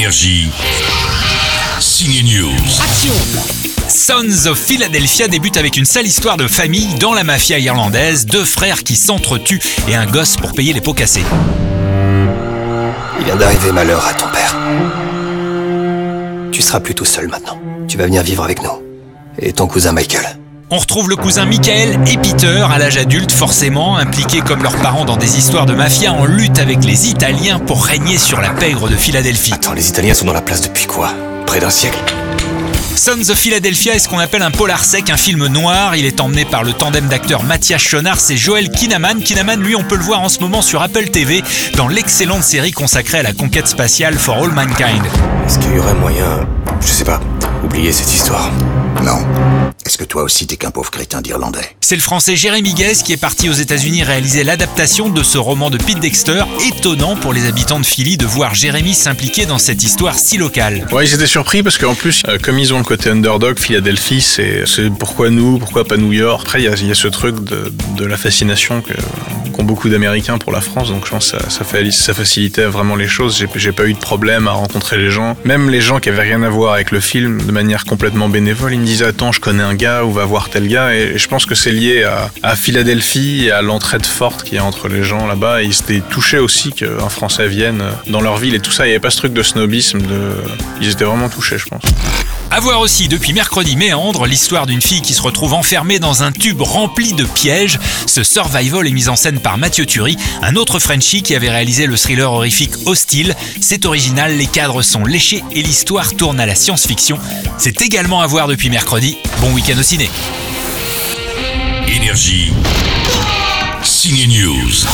Énergie. Signe News. Sons of Philadelphia débute avec une sale histoire de famille dans la mafia irlandaise, deux frères qui s'entretuent et un gosse pour payer les pots cassés. Il vient d'arriver malheur à ton père. Tu seras plus tout seul maintenant. Tu vas venir vivre avec nous. Et ton cousin Michael. On retrouve le cousin Michael et Peter, à l'âge adulte forcément, impliqués comme leurs parents dans des histoires de mafia en lutte avec les Italiens pour régner sur la pègre de Philadelphie. Attends, les Italiens sont dans la place depuis quoi? Près d'un siècle? Sons of Philadelphia est ce qu'on appelle un polar sec, un film noir. Il est emmené par le tandem d'acteurs Mathias Schoenaerts et Joel Kinnaman. Kinnaman, lui, on peut le voir en ce moment sur Apple TV dans l'excellente série consacrée à la conquête spatiale For All Mankind. Est-ce qu'il y aurait moyen, je sais pas, oublier cette histoire Non. Est-ce que toi aussi t'es qu'un pauvre crétin d'Irlandais? C'est le français Jérémy Guez qui est parti aux États-Unis réaliser l'adaptation de ce roman de Pete Dexter. Étonnant pour les habitants de Philly de voir Jérémy s'impliquer dans cette histoire si locale. Ouais, ils étaient surpris parce qu'en plus, euh, comme ils ont le côté underdog, Philadelphie, c'est c'est pourquoi nous, pourquoi pas New York? Après, il y a, il y a ce truc de, de la fascination que beaucoup d'Américains pour la France, donc je pense que ça, ça, facilitait vraiment les choses. J'ai pas eu de problème à rencontrer les gens. Même les gens qui avaient rien à voir avec le film, de manière complètement bénévole, ils me disaient Attends, je connais un gars ou va voir tel gars. Et je pense que c'est lié à, Philadelphie et à l'entraide forte qu'il y a entre les gens là-bas. Ils étaient touchés aussi qu'un Français vienne dans leur ville et tout ça. Il n'y avait pas ce truc de snobisme. Ils étaient vraiment touchés, je pense. À voir aussi depuis mercredi Méandre, l'histoire d'une fille qui se retrouve enfermée dans un tube rempli de pièges. Ce survival est mis en scène par Mathieu Turi, un autre Frenchie qui avait réalisé le thriller horrifique Hostile. C'est original, les cadres sont léchés et l'histoire tourne à la science-fiction. C'est également à voir depuis mercredi. Bon week-end au ciné. Énergie. Signe News.